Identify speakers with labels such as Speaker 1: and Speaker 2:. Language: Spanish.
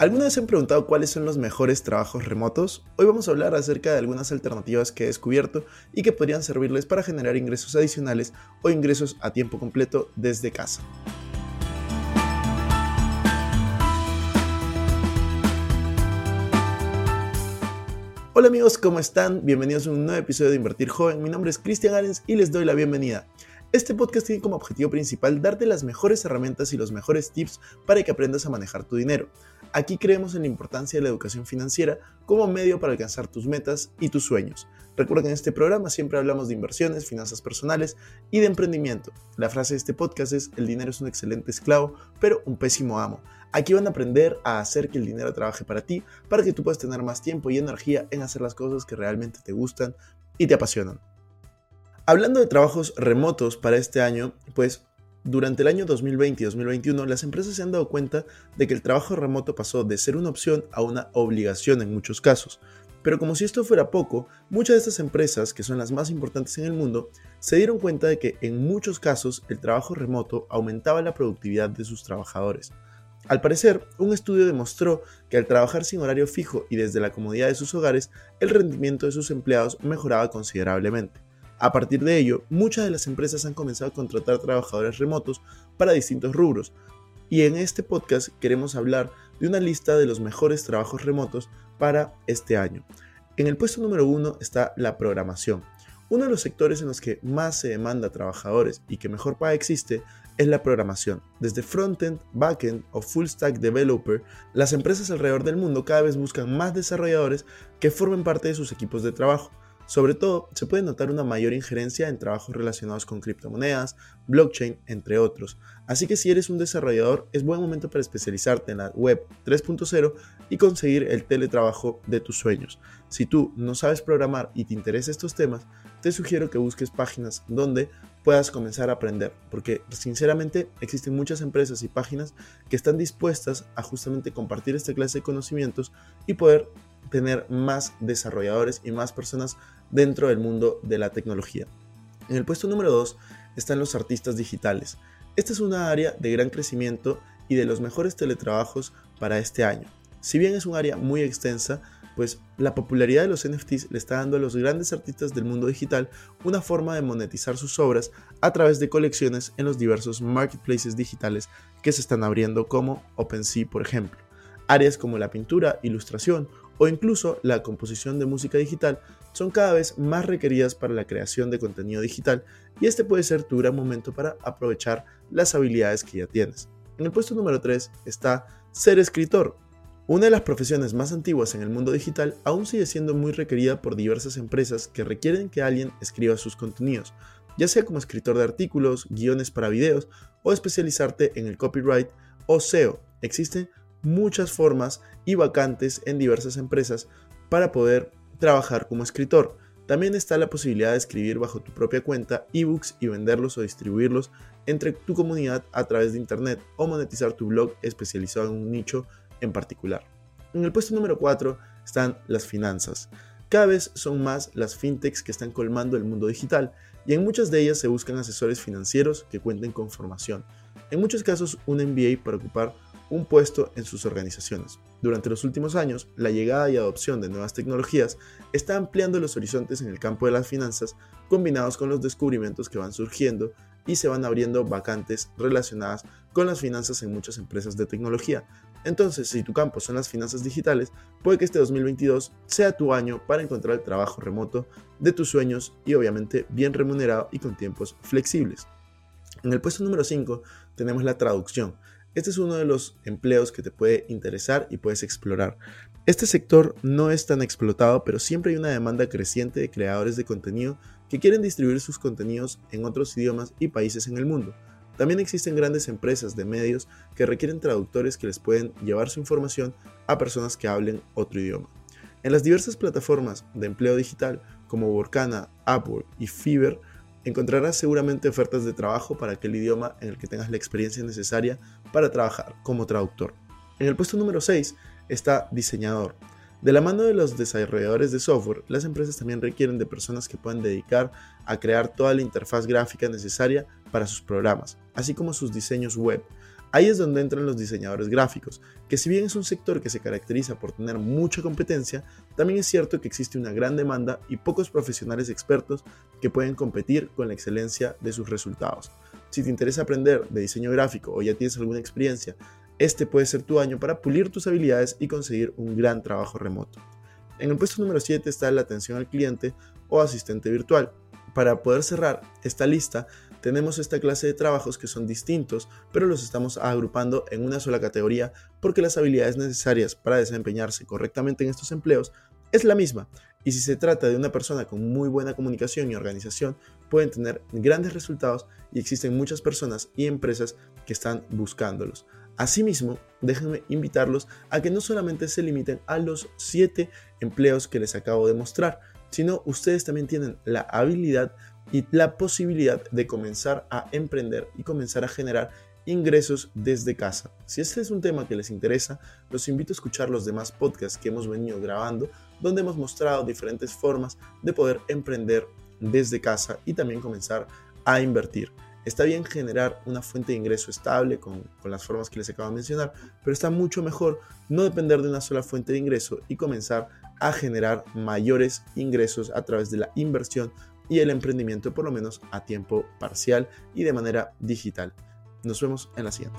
Speaker 1: ¿Alguna vez se han preguntado cuáles son los mejores trabajos remotos? Hoy vamos a hablar acerca de algunas alternativas que he descubierto y que podrían servirles para generar ingresos adicionales o ingresos a tiempo completo desde casa. Hola amigos, ¿cómo están? Bienvenidos a un nuevo episodio de Invertir Joven. Mi nombre es Cristian Arens y les doy la bienvenida. Este podcast tiene como objetivo principal darte las mejores herramientas y los mejores tips para que aprendas a manejar tu dinero. Aquí creemos en la importancia de la educación financiera como medio para alcanzar tus metas y tus sueños. Recuerda que en este programa siempre hablamos de inversiones, finanzas personales y de emprendimiento. La frase de este podcast es, el dinero es un excelente esclavo, pero un pésimo amo. Aquí van a aprender a hacer que el dinero trabaje para ti, para que tú puedas tener más tiempo y energía en hacer las cosas que realmente te gustan y te apasionan. Hablando de trabajos remotos para este año, pues durante el año 2020 y 2021, las empresas se han dado cuenta de que el trabajo remoto pasó de ser una opción a una obligación en muchos casos. Pero como si esto fuera poco, muchas de estas empresas, que son las más importantes en el mundo, se dieron cuenta de que en muchos casos el trabajo remoto aumentaba la productividad de sus trabajadores. Al parecer, un estudio demostró que al trabajar sin horario fijo y desde la comodidad de sus hogares, el rendimiento de sus empleados mejoraba considerablemente. A partir de ello, muchas de las empresas han comenzado a contratar trabajadores remotos para distintos rubros. Y en este podcast queremos hablar de una lista de los mejores trabajos remotos para este año. En el puesto número uno está la programación. Uno de los sectores en los que más se demanda trabajadores y que mejor paga existe es la programación. Desde frontend, backend o full stack developer, las empresas alrededor del mundo cada vez buscan más desarrolladores que formen parte de sus equipos de trabajo. Sobre todo, se puede notar una mayor injerencia en trabajos relacionados con criptomonedas, blockchain, entre otros. Así que si eres un desarrollador, es buen momento para especializarte en la web 3.0 y conseguir el teletrabajo de tus sueños. Si tú no sabes programar y te interesan estos temas, te sugiero que busques páginas donde puedas comenzar a aprender, porque sinceramente existen muchas empresas y páginas que están dispuestas a justamente compartir esta clase de conocimientos y poder tener más desarrolladores y más personas dentro del mundo de la tecnología. En el puesto número 2 están los artistas digitales. Esta es una área de gran crecimiento y de los mejores teletrabajos para este año. Si bien es un área muy extensa, pues la popularidad de los NFTs le está dando a los grandes artistas del mundo digital una forma de monetizar sus obras a través de colecciones en los diversos marketplaces digitales que se están abriendo como OpenSea por ejemplo. Áreas como la pintura, ilustración o incluso la composición de música digital son cada vez más requeridas para la creación de contenido digital y este puede ser tu gran momento para aprovechar las habilidades que ya tienes. En el puesto número 3 está ser escritor. Una de las profesiones más antiguas en el mundo digital aún sigue siendo muy requerida por diversas empresas que requieren que alguien escriba sus contenidos, ya sea como escritor de artículos, guiones para videos o especializarte en el copyright o SEO. Existen muchas formas y vacantes en diversas empresas para poder trabajar como escritor. También está la posibilidad de escribir bajo tu propia cuenta ebooks y venderlos o distribuirlos entre tu comunidad a través de internet o monetizar tu blog especializado en un nicho en particular. En el puesto número 4 están las finanzas. Cada vez son más las fintechs que están colmando el mundo digital y en muchas de ellas se buscan asesores financieros que cuenten con formación. En muchos casos un MBA para ocupar un puesto en sus organizaciones. Durante los últimos años, la llegada y adopción de nuevas tecnologías está ampliando los horizontes en el campo de las finanzas, combinados con los descubrimientos que van surgiendo y se van abriendo vacantes relacionadas con las finanzas en muchas empresas de tecnología. Entonces, si tu campo son las finanzas digitales, puede que este 2022 sea tu año para encontrar el trabajo remoto de tus sueños y obviamente bien remunerado y con tiempos flexibles. En el puesto número 5 tenemos la traducción. Este es uno de los empleos que te puede interesar y puedes explorar. Este sector no es tan explotado, pero siempre hay una demanda creciente de creadores de contenido que quieren distribuir sus contenidos en otros idiomas y países en el mundo. También existen grandes empresas de medios que requieren traductores que les pueden llevar su información a personas que hablen otro idioma. En las diversas plataformas de empleo digital como Workana, Upwork y Fiverr, encontrarás seguramente ofertas de trabajo para aquel idioma en el que tengas la experiencia necesaria para trabajar como traductor. En el puesto número 6 está diseñador. De la mano de los desarrolladores de software, las empresas también requieren de personas que puedan dedicar a crear toda la interfaz gráfica necesaria para sus programas, así como sus diseños web. Ahí es donde entran los diseñadores gráficos, que si bien es un sector que se caracteriza por tener mucha competencia, también es cierto que existe una gran demanda y pocos profesionales expertos que pueden competir con la excelencia de sus resultados. Si te interesa aprender de diseño gráfico o ya tienes alguna experiencia este puede ser tu año para pulir tus habilidades y conseguir un gran trabajo remoto. En el puesto número 7 está la atención al cliente o asistente virtual. Para poder cerrar esta lista, tenemos esta clase de trabajos que son distintos, pero los estamos agrupando en una sola categoría porque las habilidades necesarias para desempeñarse correctamente en estos empleos es la misma. Y si se trata de una persona con muy buena comunicación y organización, pueden tener grandes resultados y existen muchas personas y empresas que están buscándolos. Asimismo, déjenme invitarlos a que no solamente se limiten a los 7 empleos que les acabo de mostrar, sino ustedes también tienen la habilidad y la posibilidad de comenzar a emprender y comenzar a generar ingresos desde casa. Si este es un tema que les interesa, los invito a escuchar los demás podcasts que hemos venido grabando, donde hemos mostrado diferentes formas de poder emprender desde casa y también comenzar a invertir. Está bien generar una fuente de ingreso estable con, las formas que les acabo de mencionar, pero está mucho mejor no depender de una sola fuente de ingreso y comenzar a generar mayores ingresos a través de la inversión y el emprendimiento, por lo menos a tiempo parcial y de manera digital. Nos vemos en la siguiente.